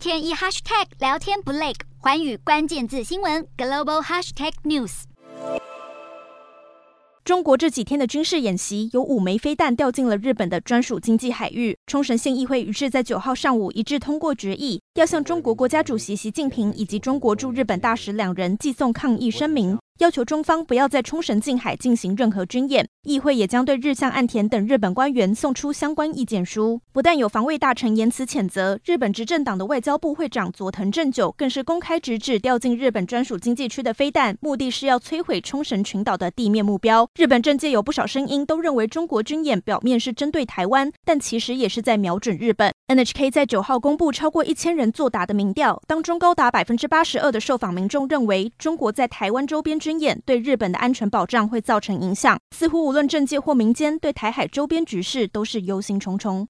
天一 hashtag 聊天不累，环宇关键字新闻 global hashtag news。中国这几天的军事演习，有五枚飞弹掉进了日本的专属经济海域。冲绳县议会于是在九号上午一致通过决议，要向中国国家主席习近平以及中国驻日本大使两人寄送抗议声明。要求中方不要在冲绳近海进行任何军演，议会也将对日相岸田等日本官员送出相关意见书。不但有防卫大臣言辞谴责，日本执政党的外交部会长佐藤正久更是公开直指掉进日本专属经济区的飞弹，目的是要摧毁冲绳群岛的地面目标。日本政界有不少声音都认为，中国军演表面是针对台湾，但其实也是在瞄准日本。NHK 在九号公布超过一千人作答的民调，当中高达百分之八十二的受访民众认为，中国在台湾周边军军演对日本的安全保障会造成影响。似乎无论政界或民间，对台海周边局势都是忧心忡忡。